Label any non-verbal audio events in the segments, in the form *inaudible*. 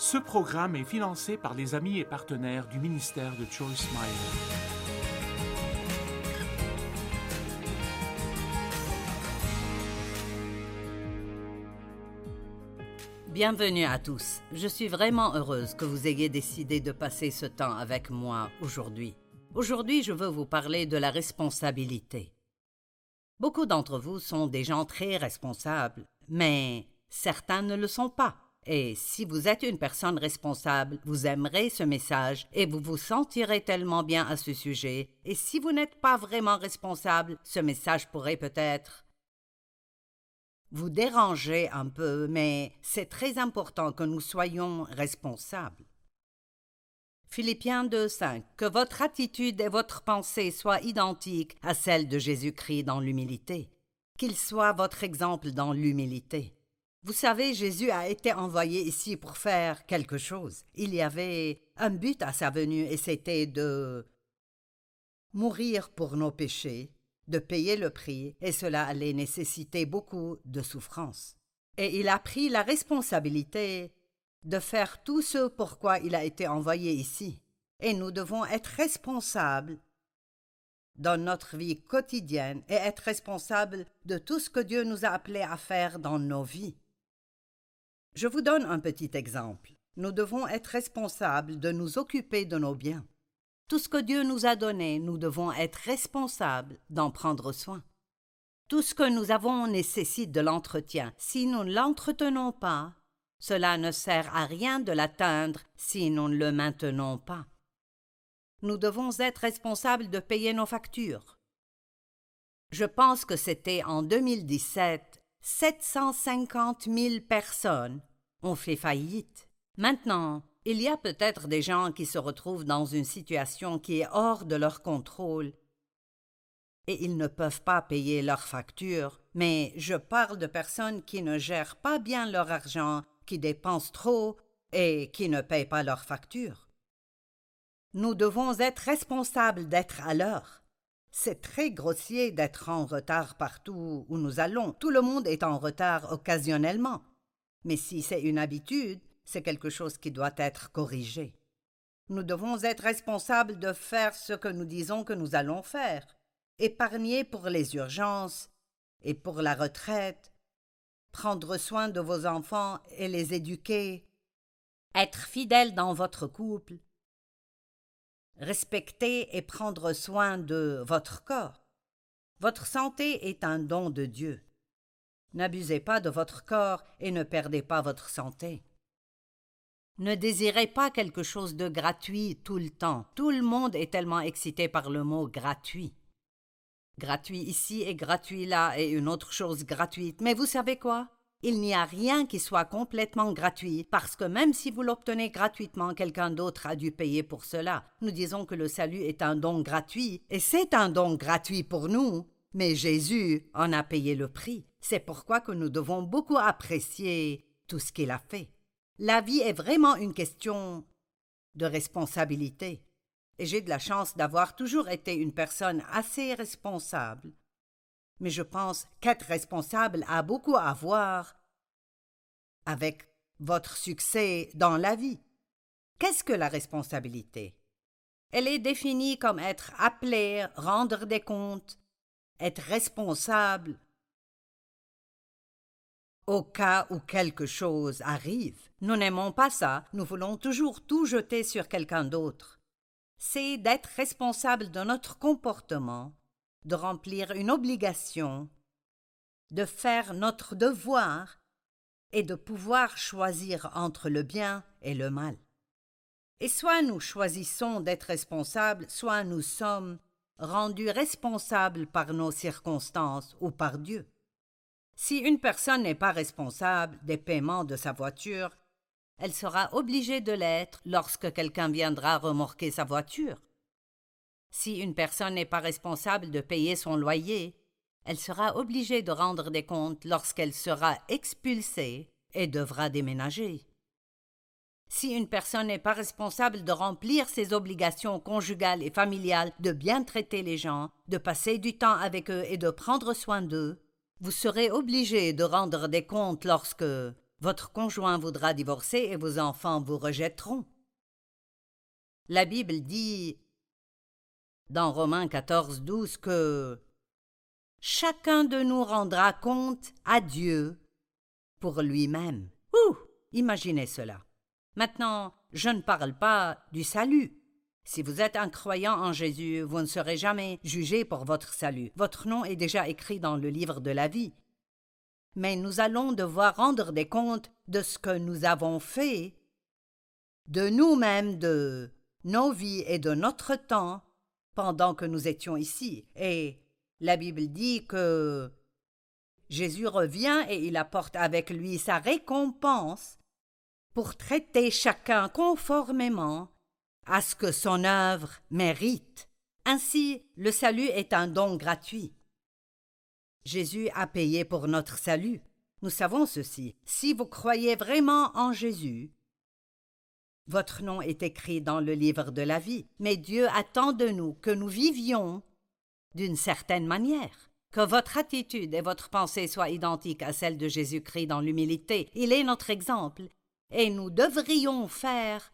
Ce programme est financé par les amis et partenaires du ministère de Meyer. Bienvenue à tous. Je suis vraiment heureuse que vous ayez décidé de passer ce temps avec moi aujourd'hui. Aujourd'hui, je veux vous parler de la responsabilité. Beaucoup d'entre vous sont des gens très responsables, mais certains ne le sont pas. Et si vous êtes une personne responsable, vous aimerez ce message et vous vous sentirez tellement bien à ce sujet. Et si vous n'êtes pas vraiment responsable, ce message pourrait peut-être vous dérangez un peu, mais c'est très important que nous soyons responsables. Philippiens 2.5 Que votre attitude et votre pensée soient identiques à celles de Jésus-Christ dans l'humilité. Qu'il soit votre exemple dans l'humilité. Vous savez, Jésus a été envoyé ici pour faire quelque chose. Il y avait un but à sa venue et c'était de mourir pour nos péchés, de payer le prix, et cela allait nécessiter beaucoup de souffrance. Et il a pris la responsabilité de faire tout ce pourquoi il a été envoyé ici. Et nous devons être responsables dans notre vie quotidienne et être responsables de tout ce que Dieu nous a appelés à faire dans nos vies. Je vous donne un petit exemple. Nous devons être responsables de nous occuper de nos biens. Tout ce que Dieu nous a donné, nous devons être responsables d'en prendre soin. Tout ce que nous avons nécessite de l'entretien. Si nous ne l'entretenons pas, cela ne sert à rien de l'atteindre si nous ne le maintenons pas. Nous devons être responsables de payer nos factures. Je pense que c'était en 2017, 750 000 personnes ont fait faillite. Maintenant, il y a peut-être des gens qui se retrouvent dans une situation qui est hors de leur contrôle et ils ne peuvent pas payer leurs factures, mais je parle de personnes qui ne gèrent pas bien leur argent, qui dépensent trop et qui ne payent pas leurs factures. Nous devons être responsables d'être à l'heure. C'est très grossier d'être en retard partout où nous allons. Tout le monde est en retard occasionnellement. Mais si c'est une habitude, c'est quelque chose qui doit être corrigé. Nous devons être responsables de faire ce que nous disons que nous allons faire, épargner pour les urgences et pour la retraite, prendre soin de vos enfants et les éduquer, être fidèle dans votre couple, respecter et prendre soin de votre corps. Votre santé est un don de Dieu. N'abusez pas de votre corps et ne perdez pas votre santé. Ne désirez pas quelque chose de gratuit tout le temps. Tout le monde est tellement excité par le mot gratuit. Gratuit ici et gratuit là et une autre chose gratuite. Mais vous savez quoi? Il n'y a rien qui soit complètement gratuit, parce que même si vous l'obtenez gratuitement, quelqu'un d'autre a dû payer pour cela. Nous disons que le salut est un don gratuit, et c'est un don gratuit pour nous. Mais Jésus en a payé le prix. C'est pourquoi que nous devons beaucoup apprécier tout ce qu'il a fait. La vie est vraiment une question de responsabilité. Et j'ai de la chance d'avoir toujours été une personne assez responsable. Mais je pense qu'être responsable a beaucoup à voir avec votre succès dans la vie. Qu'est-ce que la responsabilité? Elle est définie comme être appelé, rendre des comptes, être responsable au cas où quelque chose arrive. Nous n'aimons pas ça, nous voulons toujours tout jeter sur quelqu'un d'autre. C'est d'être responsable de notre comportement, de remplir une obligation, de faire notre devoir et de pouvoir choisir entre le bien et le mal. Et soit nous choisissons d'être responsables, soit nous sommes rendus responsables par nos circonstances ou par Dieu. Si une personne n'est pas responsable des paiements de sa voiture, elle sera obligée de l'être lorsque quelqu'un viendra remorquer sa voiture. Si une personne n'est pas responsable de payer son loyer, elle sera obligée de rendre des comptes lorsqu'elle sera expulsée et devra déménager. Si une personne n'est pas responsable de remplir ses obligations conjugales et familiales, de bien traiter les gens, de passer du temps avec eux et de prendre soin d'eux, vous serez obligé de rendre des comptes lorsque votre conjoint voudra divorcer et vos enfants vous rejetteront. La Bible dit dans Romains 14, 12 que chacun de nous rendra compte à Dieu pour lui-même. Ouh! Imaginez cela. Maintenant, je ne parle pas du salut. Si vous êtes un croyant en Jésus, vous ne serez jamais jugé pour votre salut. Votre nom est déjà écrit dans le livre de la vie. Mais nous allons devoir rendre des comptes de ce que nous avons fait, de nous-mêmes, de nos vies et de notre temps pendant que nous étions ici. Et la Bible dit que Jésus revient et il apporte avec lui sa récompense pour traiter chacun conformément à ce que son œuvre mérite. Ainsi, le salut est un don gratuit. Jésus a payé pour notre salut. Nous savons ceci. Si vous croyez vraiment en Jésus, votre nom est écrit dans le livre de la vie, mais Dieu attend de nous que nous vivions d'une certaine manière, que votre attitude et votre pensée soient identiques à celles de Jésus-Christ dans l'humilité. Il est notre exemple, et nous devrions faire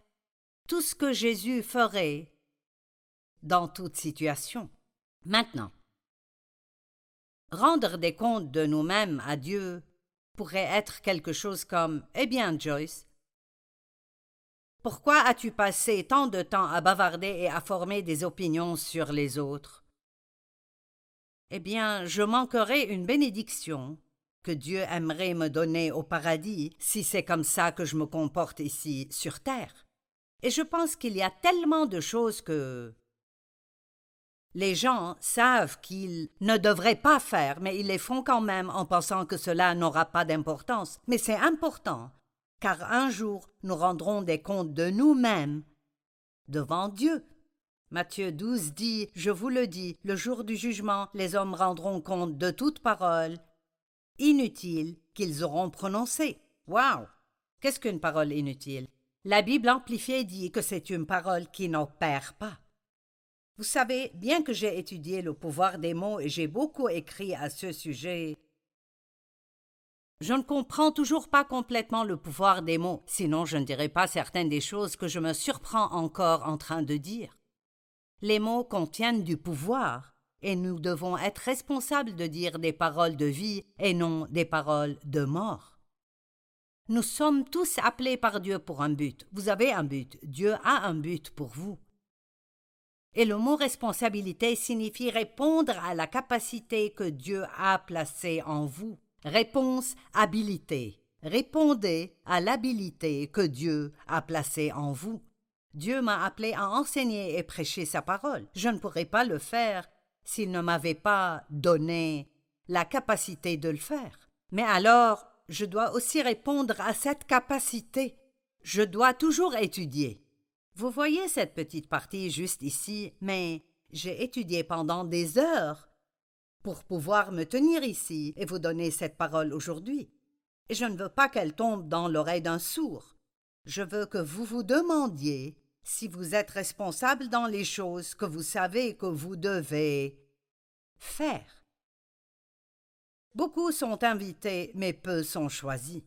tout ce que Jésus ferait dans toute situation. Maintenant, rendre des comptes de nous-mêmes à Dieu pourrait être quelque chose comme Eh bien, Joyce, pourquoi as-tu passé tant de temps à bavarder et à former des opinions sur les autres? Eh bien, je manquerai une bénédiction que Dieu aimerait me donner au paradis si c'est comme ça que je me comporte ici sur terre. Et je pense qu'il y a tellement de choses que les gens savent qu'ils ne devraient pas faire, mais ils les font quand même en pensant que cela n'aura pas d'importance. Mais c'est important car un jour nous rendrons des comptes de nous-mêmes devant Dieu. Matthieu 12 dit Je vous le dis, le jour du jugement, les hommes rendront compte de toute parole inutile qu'ils auront prononcée. Waouh Qu'est-ce qu'une parole inutile? La Bible amplifiée dit que c'est une parole qui n'opère pas. Vous savez, bien que j'ai étudié le pouvoir des mots et j'ai beaucoup écrit à ce sujet, je ne comprends toujours pas complètement le pouvoir des mots, sinon je ne dirais pas certaines des choses que je me surprends encore en train de dire. Les mots contiennent du pouvoir, et nous devons être responsables de dire des paroles de vie et non des paroles de mort. Nous sommes tous appelés par Dieu pour un but. Vous avez un but. Dieu a un but pour vous. Et le mot responsabilité signifie répondre à la capacité que Dieu a placée en vous. Réponse habilité. Répondez à l'habilité que Dieu a placée en vous. Dieu m'a appelé à enseigner et prêcher sa parole. Je ne pourrais pas le faire s'il ne m'avait pas donné la capacité de le faire. Mais alors, je dois aussi répondre à cette capacité. Je dois toujours étudier. Vous voyez cette petite partie juste ici, mais j'ai étudié pendant des heures pour pouvoir me tenir ici et vous donner cette parole aujourd'hui. Et je ne veux pas qu'elle tombe dans l'oreille d'un sourd. Je veux que vous vous demandiez si vous êtes responsable dans les choses que vous savez que vous devez faire. Beaucoup sont invités, mais peu sont choisis.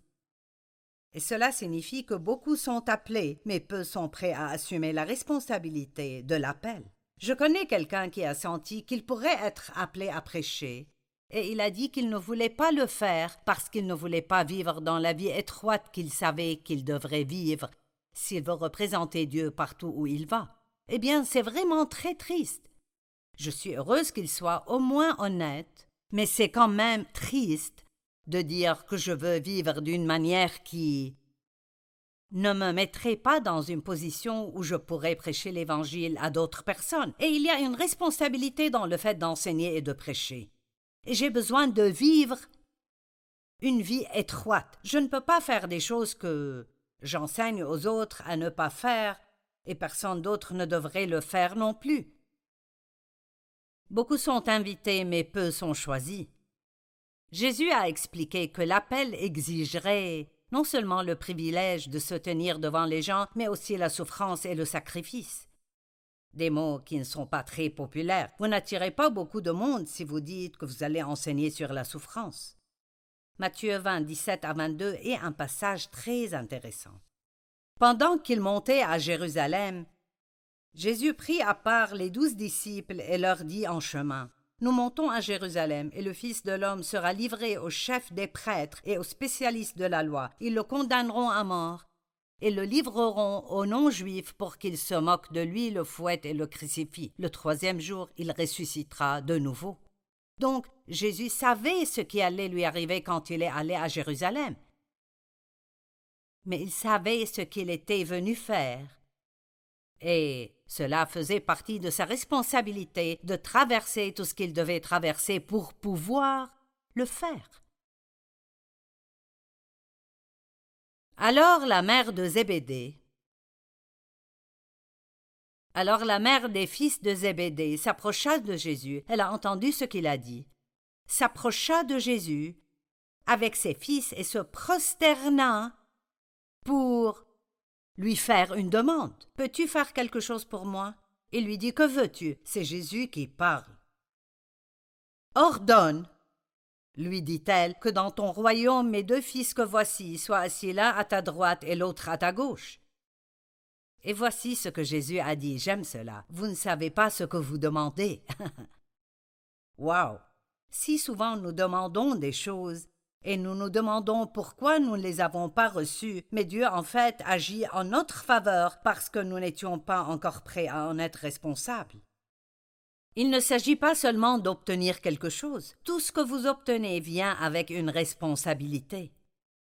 Et cela signifie que beaucoup sont appelés, mais peu sont prêts à assumer la responsabilité de l'appel. Je connais quelqu'un qui a senti qu'il pourrait être appelé à prêcher, et il a dit qu'il ne voulait pas le faire parce qu'il ne voulait pas vivre dans la vie étroite qu'il savait qu'il devrait vivre s'il veut représenter Dieu partout où il va. Eh bien, c'est vraiment très triste. Je suis heureuse qu'il soit au moins honnête, mais c'est quand même triste de dire que je veux vivre d'une manière qui ne me mettrai pas dans une position où je pourrais prêcher l'Évangile à d'autres personnes, et il y a une responsabilité dans le fait d'enseigner et de prêcher. J'ai besoin de vivre une vie étroite. Je ne peux pas faire des choses que j'enseigne aux autres à ne pas faire, et personne d'autre ne devrait le faire non plus. Beaucoup sont invités, mais peu sont choisis. Jésus a expliqué que l'appel exigerait non seulement le privilège de se tenir devant les gens, mais aussi la souffrance et le sacrifice. Des mots qui ne sont pas très populaires. Vous n'attirez pas beaucoup de monde si vous dites que vous allez enseigner sur la souffrance. Matthieu 20, 17 à 22 est un passage très intéressant. Pendant qu'il montait à Jérusalem, Jésus prit à part les douze disciples et leur dit en chemin Nous montons à Jérusalem, et le Fils de l'homme sera livré aux chefs des prêtres et aux spécialistes de la loi. Ils le condamneront à mort et le livreront aux non-juifs pour qu'ils se moquent de lui, le fouettent et le crucifient. Le troisième jour, il ressuscitera de nouveau. Donc Jésus savait ce qui allait lui arriver quand il est allé à Jérusalem. Mais il savait ce qu'il était venu faire. Et cela faisait partie de sa responsabilité de traverser tout ce qu'il devait traverser pour pouvoir le faire. Alors la mère de Zébédée. Alors la mère des fils de Zébédée s'approcha de Jésus, elle a entendu ce qu'il a dit, s'approcha de Jésus avec ses fils et se prosterna pour lui faire une demande. Peux-tu faire quelque chose pour moi? Il lui dit Que veux-tu? C'est Jésus qui parle. Ordonne lui dit-elle, que dans ton royaume mes deux fils que voici soient assis l'un à ta droite et l'autre à ta gauche. Et voici ce que Jésus a dit. J'aime cela. Vous ne savez pas ce que vous demandez. *laughs* Wow. Si souvent nous demandons des choses, et nous nous demandons pourquoi nous ne les avons pas reçues, mais Dieu en fait agit en notre faveur parce que nous n'étions pas encore prêts à en être responsables. Il ne s'agit pas seulement d'obtenir quelque chose. Tout ce que vous obtenez vient avec une responsabilité.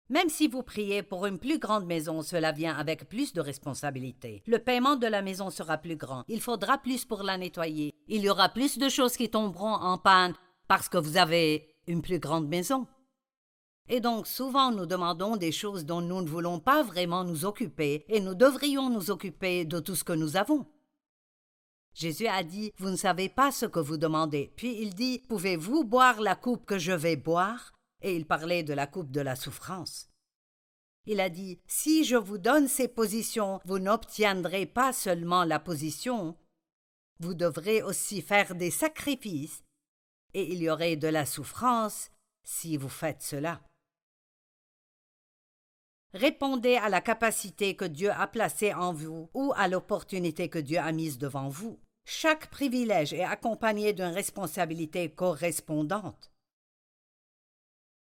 Même si vous priez pour une plus grande maison, cela vient avec plus de responsabilité. Le paiement de la maison sera plus grand. Il faudra plus pour la nettoyer. Il y aura plus de choses qui tomberont en panne parce que vous avez une plus grande maison. Et donc souvent nous demandons des choses dont nous ne voulons pas vraiment nous occuper, et nous devrions nous occuper de tout ce que nous avons. Jésus a dit Vous ne savez pas ce que vous demandez. Puis il dit Pouvez-vous boire la coupe que je vais boire? Et il parlait de la coupe de la souffrance. Il a dit Si je vous donne ces positions, vous n'obtiendrez pas seulement la position, vous devrez aussi faire des sacrifices, et il y aurait de la souffrance si vous faites cela. Répondez à la capacité que Dieu a placée en vous ou à l'opportunité que Dieu a mise devant vous. Chaque privilège est accompagné d'une responsabilité correspondante.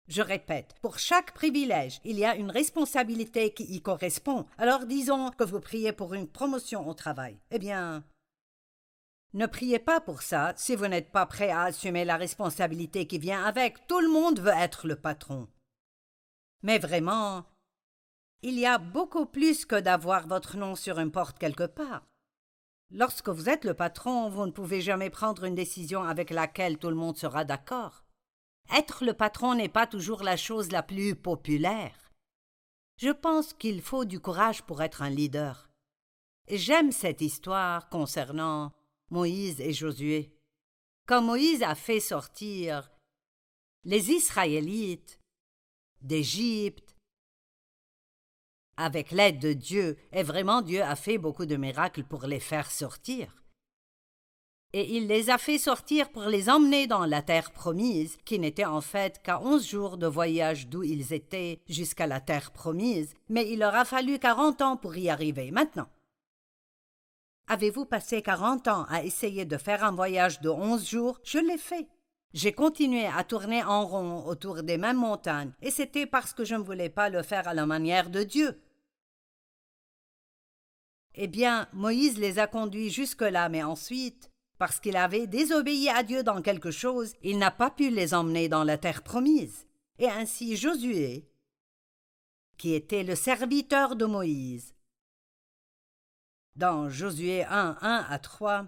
Je répète, pour chaque privilège, il y a une responsabilité qui y correspond. Alors disons que vous priez pour une promotion au travail. Eh bien, ne priez pas pour ça si vous n'êtes pas prêt à assumer la responsabilité qui vient avec. Tout le monde veut être le patron. Mais vraiment, il y a beaucoup plus que d'avoir votre nom sur une porte quelque part. Lorsque vous êtes le patron, vous ne pouvez jamais prendre une décision avec laquelle tout le monde sera d'accord. Être le patron n'est pas toujours la chose la plus populaire. Je pense qu'il faut du courage pour être un leader. J'aime cette histoire concernant Moïse et Josué. Quand Moïse a fait sortir les Israélites d'Égypte, avec l'aide de Dieu, et vraiment Dieu a fait beaucoup de miracles pour les faire sortir. Et il les a fait sortir pour les emmener dans la terre promise, qui n'était en fait qu'à onze jours de voyage d'où ils étaient jusqu'à la terre promise, mais il leur a fallu quarante ans pour y arriver maintenant. Avez-vous passé quarante ans à essayer de faire un voyage de onze jours? Je l'ai fait. J'ai continué à tourner en rond autour des mêmes montagnes, et c'était parce que je ne voulais pas le faire à la manière de Dieu. Eh bien, Moïse les a conduits jusque-là, mais ensuite, parce qu'il avait désobéi à Dieu dans quelque chose, il n'a pas pu les emmener dans la terre promise. Et ainsi Josué, qui était le serviteur de Moïse, dans Josué 1, 1 à 3,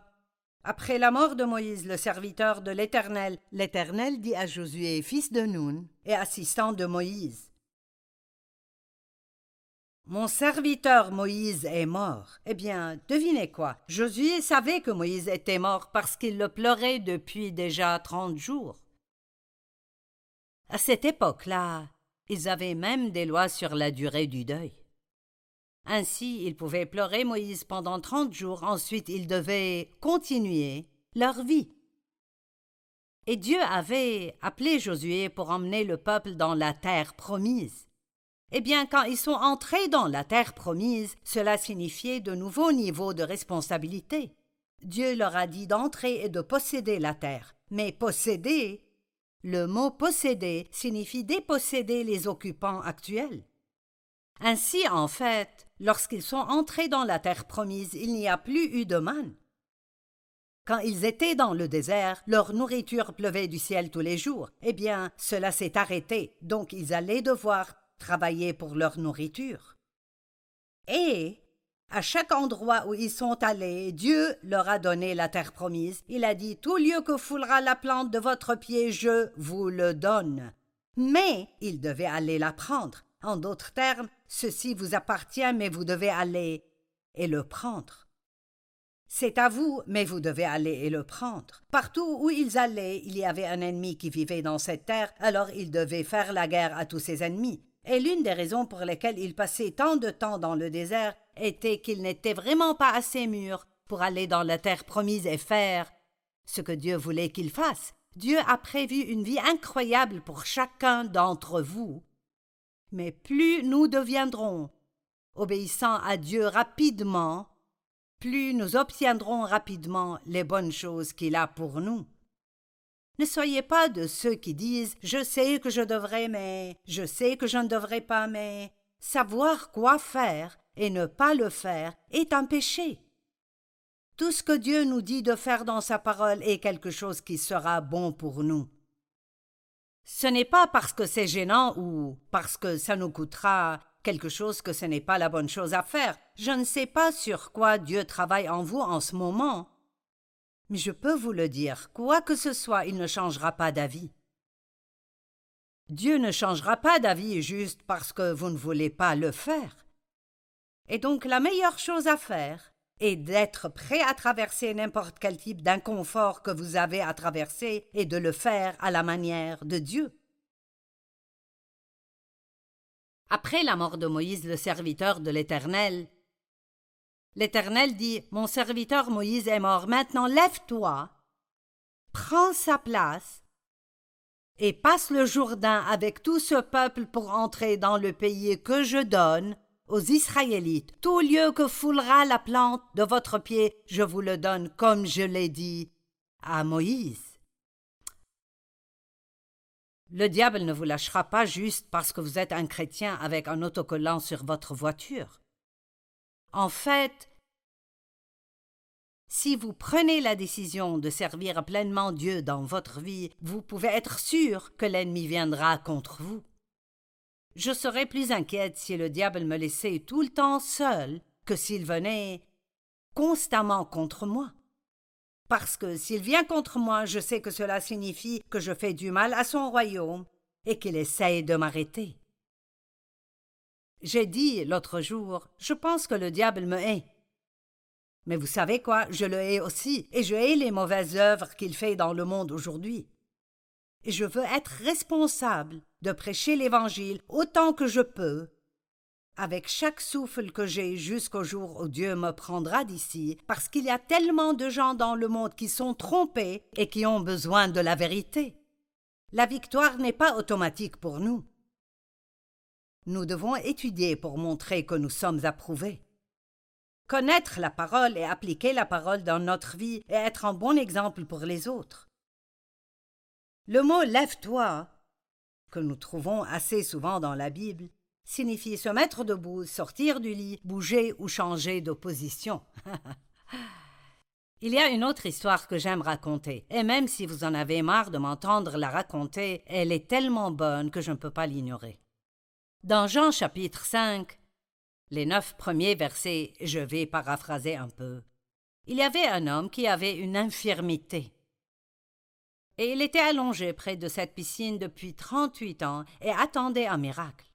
après la mort de Moïse, le serviteur de l'Éternel, l'Éternel dit à Josué, fils de Nun et assistant de Moïse, Mon serviteur Moïse est mort. Eh bien, devinez quoi? Josué savait que Moïse était mort parce qu'il le pleurait depuis déjà trente jours. À cette époque-là, ils avaient même des lois sur la durée du deuil. Ainsi, ils pouvaient pleurer Moïse pendant trente jours, ensuite ils devaient continuer leur vie. Et Dieu avait appelé Josué pour emmener le peuple dans la terre promise. Eh bien, quand ils sont entrés dans la terre promise, cela signifiait de nouveaux niveaux de responsabilité. Dieu leur a dit d'entrer et de posséder la terre. Mais posséder, le mot posséder signifie déposséder les occupants actuels. Ainsi, en fait, lorsqu'ils sont entrés dans la terre promise, il n'y a plus eu de manne. Quand ils étaient dans le désert, leur nourriture pleuvait du ciel tous les jours. Eh bien, cela s'est arrêté, donc ils allaient devoir travailler pour leur nourriture. Et, à chaque endroit où ils sont allés, Dieu leur a donné la terre promise. Il a dit Tout lieu que foulera la plante de votre pied, je vous le donne. Mais ils devaient aller la prendre. En d'autres termes, ceci vous appartient, mais vous devez aller et le prendre. C'est à vous, mais vous devez aller et le prendre. Partout où ils allaient, il y avait un ennemi qui vivait dans cette terre, alors ils devaient faire la guerre à tous ses ennemis. Et l'une des raisons pour lesquelles ils passaient tant de temps dans le désert était qu'ils n'étaient vraiment pas assez mûrs pour aller dans la terre promise et faire ce que Dieu voulait qu'ils fassent. Dieu a prévu une vie incroyable pour chacun d'entre vous. Mais plus nous deviendrons obéissants à Dieu rapidement, plus nous obtiendrons rapidement les bonnes choses qu'il a pour nous. Ne soyez pas de ceux qui disent Je sais que je devrais, mais je sais que je ne devrais pas, mais savoir quoi faire et ne pas le faire est un péché. Tout ce que Dieu nous dit de faire dans sa parole est quelque chose qui sera bon pour nous. Ce n'est pas parce que c'est gênant ou parce que ça nous coûtera quelque chose que ce n'est pas la bonne chose à faire. Je ne sais pas sur quoi Dieu travaille en vous en ce moment, mais je peux vous le dire, quoi que ce soit, il ne changera pas d'avis. Dieu ne changera pas d'avis juste parce que vous ne voulez pas le faire. Et donc la meilleure chose à faire est d'être prêt à traverser n'importe quel type d'inconfort que vous avez à traverser et de le faire à la manière de Dieu. Après la mort de Moïse le serviteur de l'Éternel, L'Éternel dit Mon serviteur Moïse est mort, maintenant lève-toi, prends sa place, et passe le Jourdain avec tout ce peuple pour entrer dans le pays que je donne aux Israélites. Tout lieu que foulera la plante de votre pied, je vous le donne comme je l'ai dit à Moïse. Le diable ne vous lâchera pas juste parce que vous êtes un chrétien avec un autocollant sur votre voiture. En fait, si vous prenez la décision de servir pleinement Dieu dans votre vie, vous pouvez être sûr que l'ennemi viendra contre vous. Je serais plus inquiète si le diable me laissait tout le temps seul que s'il venait constamment contre moi. Parce que s'il vient contre moi, je sais que cela signifie que je fais du mal à son royaume et qu'il essaye de m'arrêter. J'ai dit l'autre jour, je pense que le diable me hait. Mais vous savez quoi, je le hais aussi, et je hais les mauvaises œuvres qu'il fait dans le monde aujourd'hui. Et je veux être responsable de prêcher l'Évangile autant que je peux, avec chaque souffle que j'ai jusqu'au jour où Dieu me prendra d'ici, parce qu'il y a tellement de gens dans le monde qui sont trompés et qui ont besoin de la vérité. La victoire n'est pas automatique pour nous. Nous devons étudier pour montrer que nous sommes approuvés. Connaître la parole et appliquer la parole dans notre vie et être un bon exemple pour les autres. Le mot lève-toi, que nous trouvons assez souvent dans la Bible, signifie se mettre debout, sortir du lit, bouger ou changer de position. *laughs* Il y a une autre histoire que j'aime raconter, et même si vous en avez marre de m'entendre la raconter, elle est tellement bonne que je ne peux pas l'ignorer. Dans Jean chapitre 5, les neuf premiers versets, je vais paraphraser un peu. Il y avait un homme qui avait une infirmité. Et il était allongé près de cette piscine depuis trente-huit ans et attendait un miracle.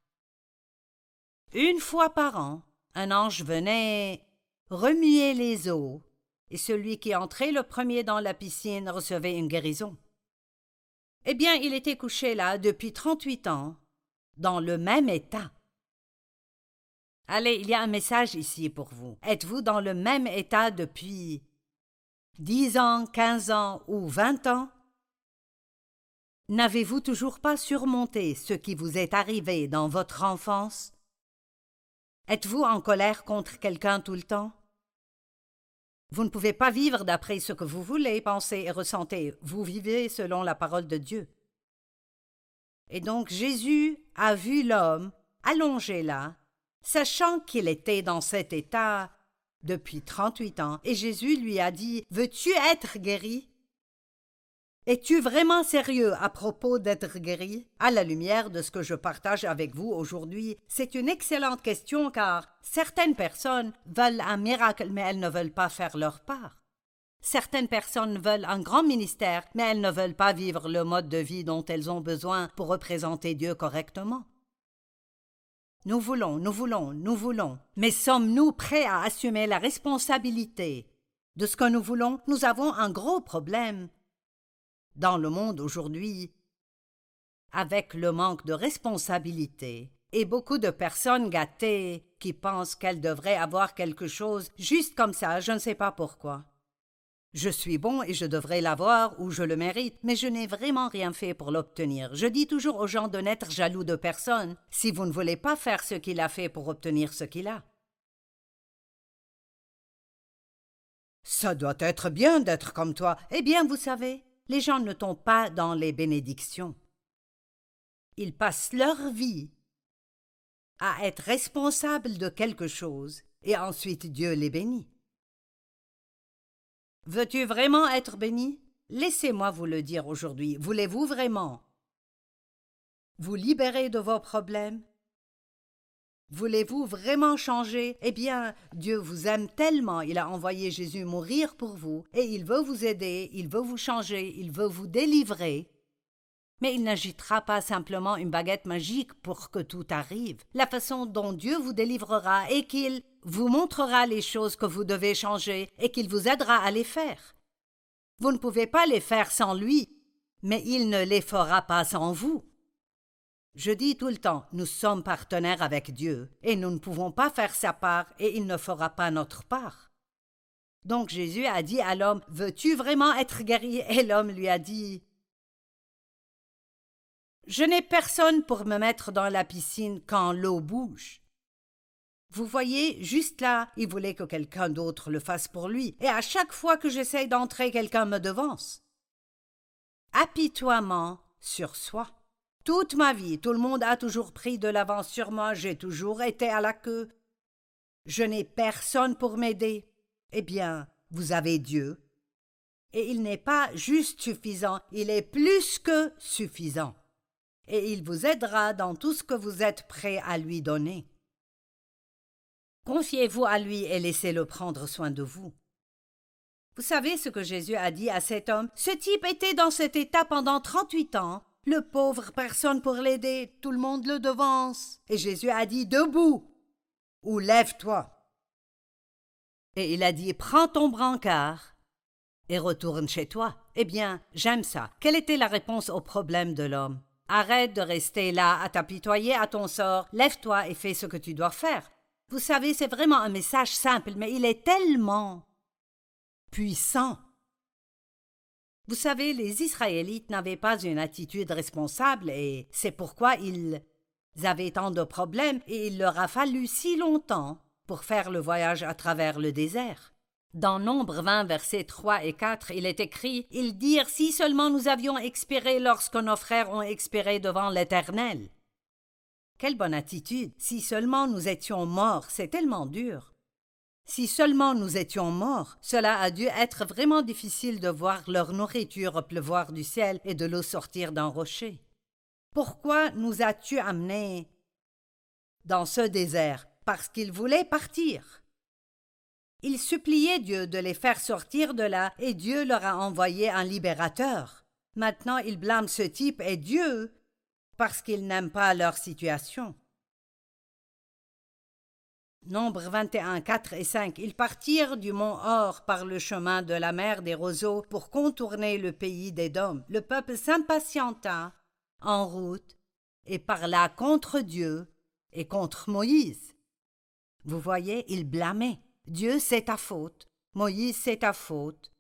Une fois par an, un ange venait remuer les eaux, et celui qui entrait le premier dans la piscine recevait une guérison. Eh bien, il était couché là depuis trente-huit ans, dans le même état. Allez, il y a un message ici pour vous. Êtes-vous dans le même état depuis dix ans, quinze ans ou vingt ans? N'avez-vous toujours pas surmonté ce qui vous est arrivé dans votre enfance? Êtes-vous en colère contre quelqu'un tout le temps? Vous ne pouvez pas vivre d'après ce que vous voulez penser et ressentir, vous vivez selon la parole de Dieu. Et donc Jésus a vu l'homme allongé là, sachant qu'il était dans cet état depuis trente-huit ans, et Jésus lui a dit Veux-tu être guéri? Es-tu vraiment sérieux à propos d'être guéri? À la lumière de ce que je partage avec vous aujourd'hui, c'est une excellente question car certaines personnes veulent un miracle mais elles ne veulent pas faire leur part. Certaines personnes veulent un grand ministère mais elles ne veulent pas vivre le mode de vie dont elles ont besoin pour représenter Dieu correctement. Nous voulons, nous voulons, nous voulons. Mais sommes-nous prêts à assumer la responsabilité? De ce que nous voulons Nous avons un gros problème. Dans le monde aujourd'hui, avec le manque de responsabilité et beaucoup de personnes gâtées qui pensent qu'elles devraient avoir quelque chose juste comme ça, je ne sais pas pourquoi. Je suis bon et je devrais l'avoir ou je le mérite, mais je n'ai vraiment rien fait pour l'obtenir. Je dis toujours aux gens de n'être jaloux de personne si vous ne voulez pas faire ce qu'il a fait pour obtenir ce qu'il a. Ça doit être bien d'être comme toi. Eh bien, vous savez, les gens ne tombent pas dans les bénédictions. Ils passent leur vie à être responsables de quelque chose, et ensuite Dieu les bénit. Veux-tu vraiment être béni? Laissez-moi vous le dire aujourd'hui. Voulez-vous vraiment vous libérer de vos problèmes? Voulez-vous vraiment changer? Eh bien, Dieu vous aime tellement, il a envoyé Jésus mourir pour vous, et il veut vous aider, il veut vous changer, il veut vous délivrer. Mais il n'agitera pas simplement une baguette magique pour que tout arrive. La façon dont Dieu vous délivrera est qu'il vous montrera les choses que vous devez changer et qu'il vous aidera à les faire. Vous ne pouvez pas les faire sans lui, mais il ne les fera pas sans vous. Je dis tout le temps, nous sommes partenaires avec Dieu, et nous ne pouvons pas faire sa part, et il ne fera pas notre part. Donc Jésus a dit à l'homme, Veux-tu vraiment être guéri? Et l'homme lui a dit, je n'ai personne pour me mettre dans la piscine quand l'eau bouge. Vous voyez, juste là, il voulait que quelqu'un d'autre le fasse pour lui, et à chaque fois que j'essaye d'entrer, quelqu'un me devance. Apitoiement sur soi. Toute ma vie, tout le monde a toujours pris de l'avance sur moi, j'ai toujours été à la queue. Je n'ai personne pour m'aider. Eh bien, vous avez Dieu. Et il n'est pas juste suffisant, il est plus que suffisant et il vous aidera dans tout ce que vous êtes prêt à lui donner. Confiez-vous à lui et laissez-le prendre soin de vous. Vous savez ce que Jésus a dit à cet homme? Ce type était dans cet état pendant trente-huit ans. Le pauvre personne pour l'aider, tout le monde le devance. Et Jésus a dit Debout ou lève-toi. Et il a dit Prends ton brancard et retourne chez toi. Eh bien, j'aime ça. Quelle était la réponse au problème de l'homme? Arrête de rester là à t'apitoyer à ton sort. Lève-toi et fais ce que tu dois faire. Vous savez, c'est vraiment un message simple, mais il est tellement puissant. Vous savez, les Israélites n'avaient pas une attitude responsable et c'est pourquoi ils avaient tant de problèmes et il leur a fallu si longtemps pour faire le voyage à travers le désert. Dans Nombre 20, versets 3 et 4, il est écrit Ils dirent Si seulement nous avions expiré lorsque nos frères ont expiré devant l'Éternel. Quelle bonne attitude Si seulement nous étions morts, c'est tellement dur. Si seulement nous étions morts, cela a dû être vraiment difficile de voir leur nourriture pleuvoir du ciel et de l'eau sortir d'un rocher. Pourquoi nous as-tu amenés dans ce désert? Parce qu'ils voulaient partir. Ils suppliaient Dieu de les faire sortir de là, et Dieu leur a envoyé un libérateur. Maintenant ils blâment ce type et Dieu parce qu'ils n'aiment pas leur situation. Nombre 21, 4 et 5. Ils partirent du mont Or par le chemin de la mer des roseaux pour contourner le pays des Dômes. Le peuple s'impatienta en route et parla contre Dieu et contre Moïse. Vous voyez, ils blâmaient. Dieu, c'est ta faute. Moïse, c'est ta faute.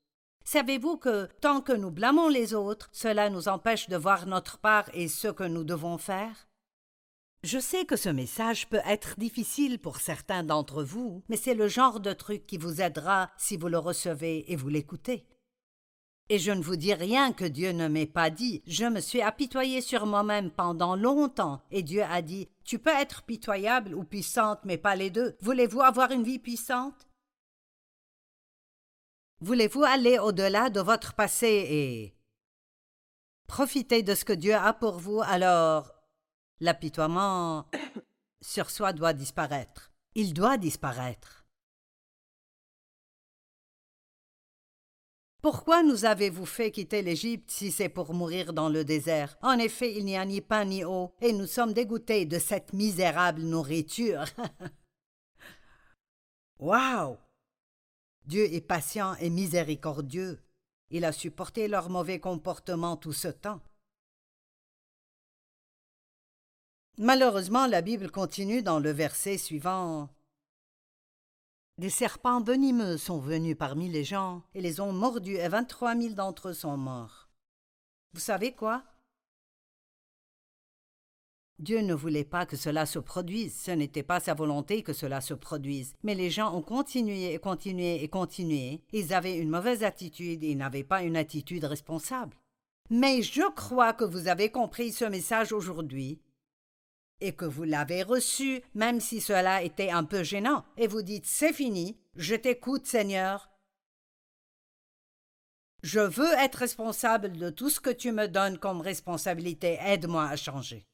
Savez-vous que tant que nous blâmons les autres, cela nous empêche de voir notre part et ce que nous devons faire? Je sais que ce message peut être difficile pour certains d'entre vous, mais c'est le genre de truc qui vous aidera si vous le recevez et vous l'écoutez. Et je ne vous dis rien que Dieu ne m'ait pas dit. Je me suis apitoyé sur moi-même pendant longtemps, et Dieu a dit Tu peux être pitoyable ou puissante, mais pas les deux. Voulez-vous avoir une vie puissante? Voulez-vous aller au-delà de votre passé et profiter de ce que Dieu a pour vous alors l'apitoiement sur soi doit disparaître. Il doit disparaître. Pourquoi nous avez-vous fait quitter l'Égypte si c'est pour mourir dans le désert? En effet, il n'y a ni pain ni eau, et nous sommes dégoûtés de cette misérable nourriture. *laughs* Waouh Dieu est patient et miséricordieux. Il a supporté leur mauvais comportement tout ce temps. Malheureusement, la Bible continue dans le verset suivant. Des serpents venimeux sont venus parmi les gens et les ont mordus et vingt-trois mille d'entre eux sont morts. Vous savez quoi? Dieu ne voulait pas que cela se produise, ce n'était pas sa volonté que cela se produise. Mais les gens ont continué et continué et continué. Ils avaient une mauvaise attitude et ils n'avaient pas une attitude responsable. Mais je crois que vous avez compris ce message aujourd'hui et que vous l'avez reçu, même si cela était un peu gênant, et vous dites C'est fini, je t'écoute, Seigneur. Je veux être responsable de tout ce que tu me donnes comme responsabilité, aide-moi à changer.